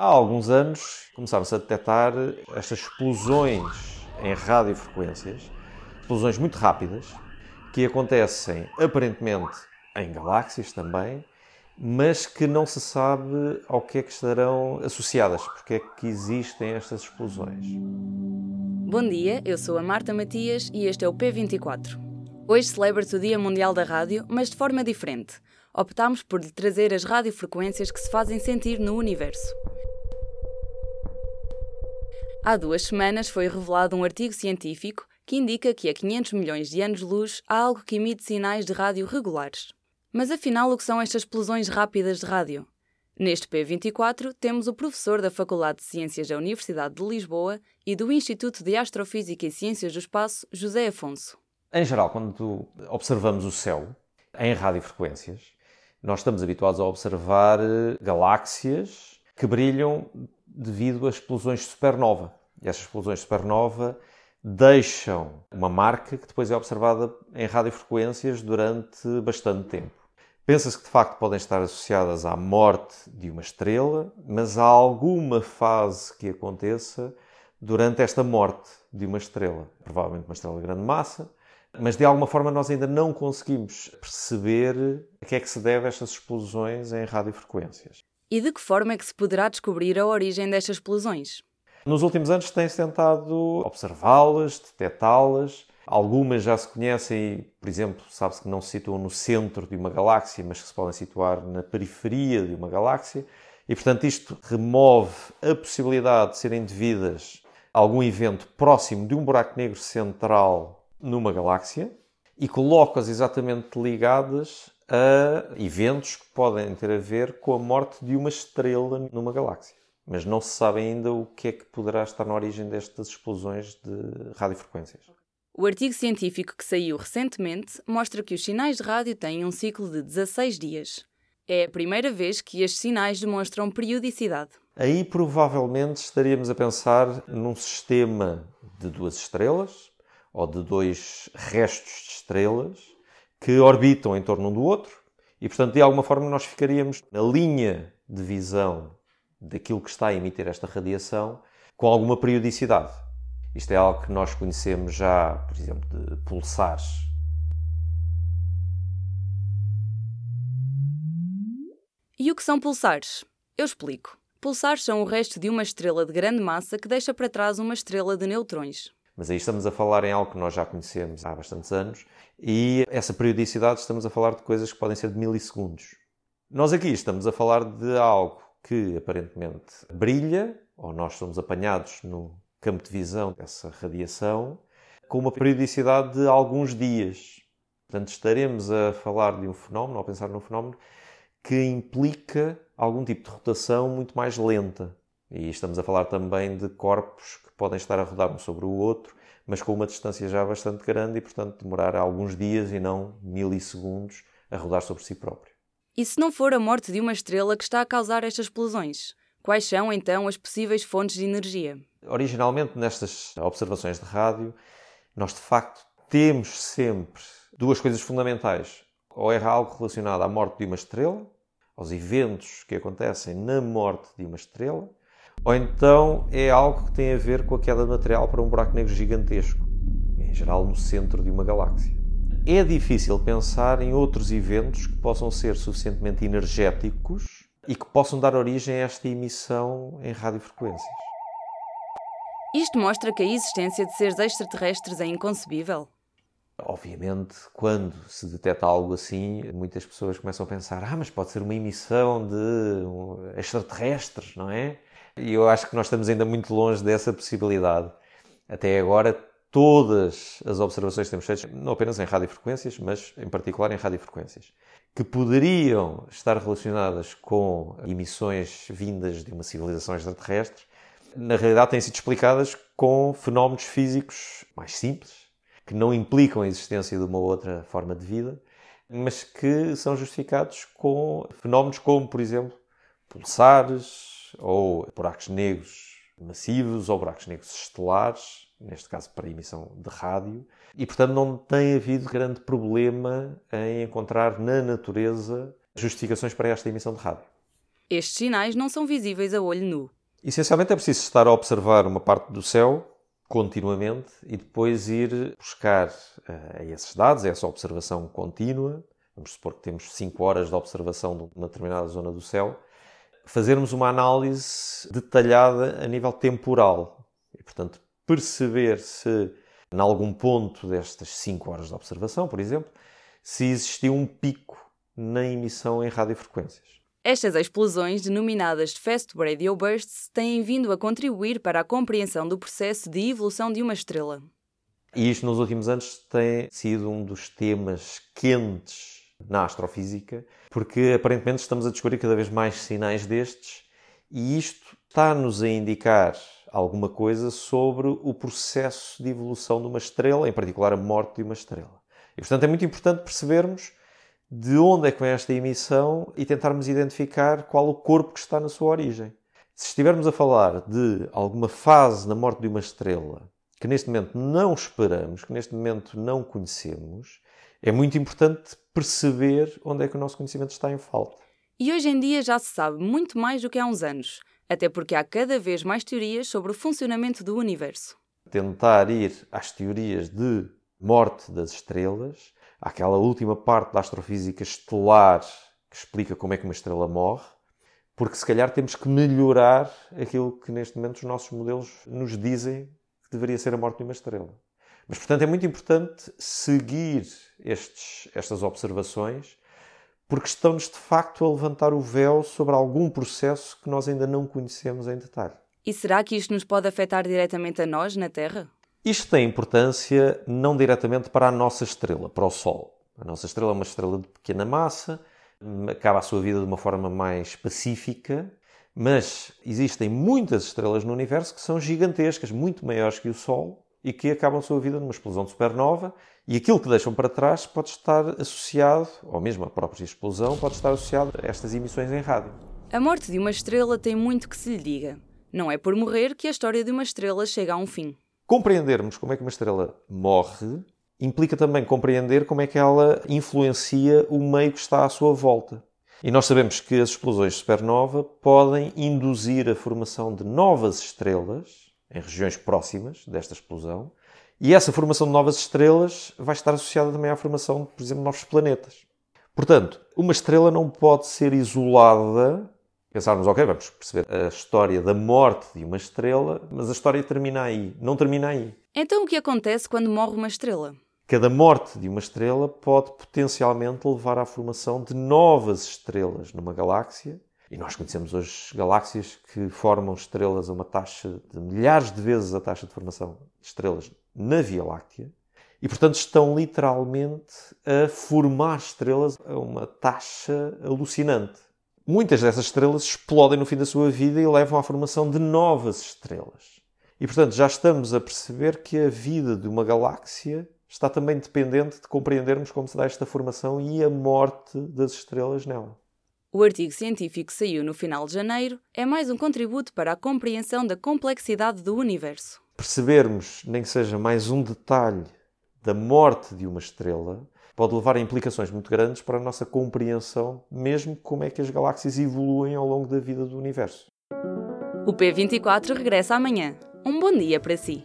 Há alguns anos começámos a detectar estas explosões em radiofrequências, explosões muito rápidas, que acontecem aparentemente em galáxias também, mas que não se sabe ao que é que estarão associadas, porque é que existem estas explosões. Bom dia, eu sou a Marta Matias e este é o P24. Hoje celebra-se o Dia Mundial da Rádio, mas de forma diferente. Optámos por lhe trazer as radiofrequências que se fazem sentir no universo. Há duas semanas foi revelado um artigo científico que indica que a 500 milhões de anos-luz há algo que emite sinais de rádio regulares. Mas afinal, o que são estas explosões rápidas de rádio? Neste P24 temos o professor da Faculdade de Ciências da Universidade de Lisboa e do Instituto de Astrofísica e Ciências do Espaço, José Afonso. Em geral, quando observamos o céu em radiofrequências, nós estamos habituados a observar eh, galáxias que brilham devido a explosões de supernova. E essas explosões de supernova deixam uma marca que depois é observada em radiofrequências durante bastante tempo. Pensa-se que de facto podem estar associadas à morte de uma estrela, mas há alguma fase que aconteça durante esta morte de uma estrela, provavelmente uma estrela de grande massa, mas de alguma forma nós ainda não conseguimos perceber a que é que se deve estas explosões em radiofrequências. E de que forma é que se poderá descobrir a origem destas explosões? Nos últimos anos tem-se tentado observá-las, detectá-las. Algumas já se conhecem por exemplo, sabe-se que não se situam no centro de uma galáxia, mas que se podem situar na periferia de uma galáxia. E, portanto, isto remove a possibilidade de serem devidas a algum evento próximo de um buraco negro central numa galáxia e coloca-as exatamente ligadas a eventos que podem ter a ver com a morte de uma estrela numa galáxia. Mas não se sabe ainda o que é que poderá estar na origem destas explosões de radiofrequências. O artigo científico que saiu recentemente mostra que os sinais de rádio têm um ciclo de 16 dias. É a primeira vez que estes sinais demonstram periodicidade. Aí provavelmente estaríamos a pensar num sistema de duas estrelas ou de dois restos de estrelas que orbitam em torno um do outro e, portanto, de alguma forma nós ficaríamos na linha de visão daquilo que está a emitir esta radiação com alguma periodicidade. Isto é algo que nós conhecemos já, por exemplo, de pulsares. E o que são pulsares? Eu explico. Pulsares são o resto de uma estrela de grande massa que deixa para trás uma estrela de neutrões. Mas aí estamos a falar em algo que nós já conhecemos há bastantes anos e essa periodicidade estamos a falar de coisas que podem ser de milissegundos. Nós aqui estamos a falar de algo que aparentemente brilha, ou nós somos apanhados no campo de visão dessa radiação, com uma periodicidade de alguns dias. Portanto, estaremos a falar de um fenómeno, ou a pensar num fenómeno, que implica algum tipo de rotação muito mais lenta. E estamos a falar também de corpos podem estar a rodar um sobre o outro, mas com uma distância já bastante grande e, portanto, demorar alguns dias e não milissegundos a rodar sobre si próprio. E se não for a morte de uma estrela que está a causar estas explosões? Quais são então as possíveis fontes de energia? Originalmente, nestas observações de rádio, nós de facto temos sempre duas coisas fundamentais. Ou é algo relacionado à morte de uma estrela, aos eventos que acontecem na morte de uma estrela, ou então é algo que tem a ver com a queda de material para um buraco negro gigantesco, em geral no centro de uma galáxia. É difícil pensar em outros eventos que possam ser suficientemente energéticos e que possam dar origem a esta emissão em radiofrequências. Isto mostra que a existência de seres extraterrestres é inconcebível? Obviamente, quando se detecta algo assim, muitas pessoas começam a pensar: ah, mas pode ser uma emissão de extraterrestres, não é? E eu acho que nós estamos ainda muito longe dessa possibilidade. Até agora, todas as observações que temos feitas, não apenas em radiofrequências, mas em particular em radiofrequências, que poderiam estar relacionadas com emissões vindas de uma civilização extraterrestre, na realidade têm sido explicadas com fenómenos físicos mais simples, que não implicam a existência de uma outra forma de vida, mas que são justificados com fenómenos como, por exemplo, pulsares, ou buracos negros massivos, ou buracos negros estelares, neste caso para emissão de rádio, e portanto não tem havido grande problema em encontrar na natureza justificações para esta emissão de rádio. Estes sinais não são visíveis a olho nu. Essencialmente é preciso estar a observar uma parte do céu continuamente e depois ir buscar uh, esses dados, essa observação contínua. Vamos supor que temos 5 horas de observação de uma determinada zona do céu. Fazermos uma análise detalhada a nível temporal e, portanto, perceber se, em algum ponto destas 5 horas de observação, por exemplo, se existiu um pico na emissão em radiofrequências. Estas explosões, denominadas Fast Radio Bursts, têm vindo a contribuir para a compreensão do processo de evolução de uma estrela. E isto nos últimos anos tem sido um dos temas quentes na astrofísica, porque aparentemente estamos a descobrir cada vez mais sinais destes e isto está-nos a indicar alguma coisa sobre o processo de evolução de uma estrela, em particular a morte de uma estrela. E portanto é muito importante percebermos de onde é que vem esta emissão e tentarmos identificar qual o corpo que está na sua origem. Se estivermos a falar de alguma fase na morte de uma estrela que neste momento não esperamos, que neste momento não conhecemos, é muito importante perceber onde é que o nosso conhecimento está em falta. E hoje em dia já se sabe muito mais do que há uns anos, até porque há cada vez mais teorias sobre o funcionamento do universo. Tentar ir às teorias de morte das estrelas aquela última parte da astrofísica estelar que explica como é que uma estrela morre, porque se calhar temos que melhorar aquilo que neste momento os nossos modelos nos dizem que deveria ser a morte de uma estrela. Mas, portanto, é muito importante seguir estes, estas observações, porque estão-nos de facto a levantar o véu sobre algum processo que nós ainda não conhecemos em detalhe. E será que isto nos pode afetar diretamente a nós na Terra? Isto tem importância não diretamente para a nossa estrela, para o Sol. A nossa estrela é uma estrela de pequena massa, acaba a sua vida de uma forma mais pacífica, mas existem muitas estrelas no universo que são gigantescas, muito maiores que o Sol, e que acabam a sua vida numa explosão de supernova, e aquilo que deixam para trás pode estar associado, ou mesmo a própria explosão, pode estar associado a estas emissões em rádio. A morte de uma estrela tem muito que se lhe diga. Não é por morrer que a história de uma estrela chega a um fim. Compreendermos como é que uma estrela morre implica também compreender como é que ela influencia o meio que está à sua volta. E nós sabemos que as explosões de supernova podem induzir a formação de novas estrelas em regiões próximas desta explosão, e essa formação de novas estrelas vai estar associada também à formação de, por exemplo, novos planetas. Portanto, uma estrela não pode ser isolada pensarmos, ok, vamos perceber a história da morte de uma estrela, mas a história termina aí, não termina aí. Então o que acontece quando morre uma estrela? Cada morte de uma estrela pode potencialmente levar à formação de novas estrelas numa galáxia. E nós conhecemos hoje galáxias que formam estrelas a uma taxa de milhares de vezes a taxa de formação de estrelas na Via Láctea. E, portanto, estão literalmente a formar estrelas a uma taxa alucinante. Muitas dessas estrelas explodem no fim da sua vida e levam à formação de novas estrelas. E, portanto, já estamos a perceber que a vida de uma galáxia está também dependente de compreendermos como se dá esta formação e a morte das estrelas nela. O artigo científico que saiu no final de janeiro é mais um contributo para a compreensão da complexidade do universo. Percebermos, nem que seja mais um detalhe da morte de uma estrela, pode levar a implicações muito grandes para a nossa compreensão, mesmo como é que as galáxias evoluem ao longo da vida do universo. O P24 regressa amanhã. Um bom dia para si.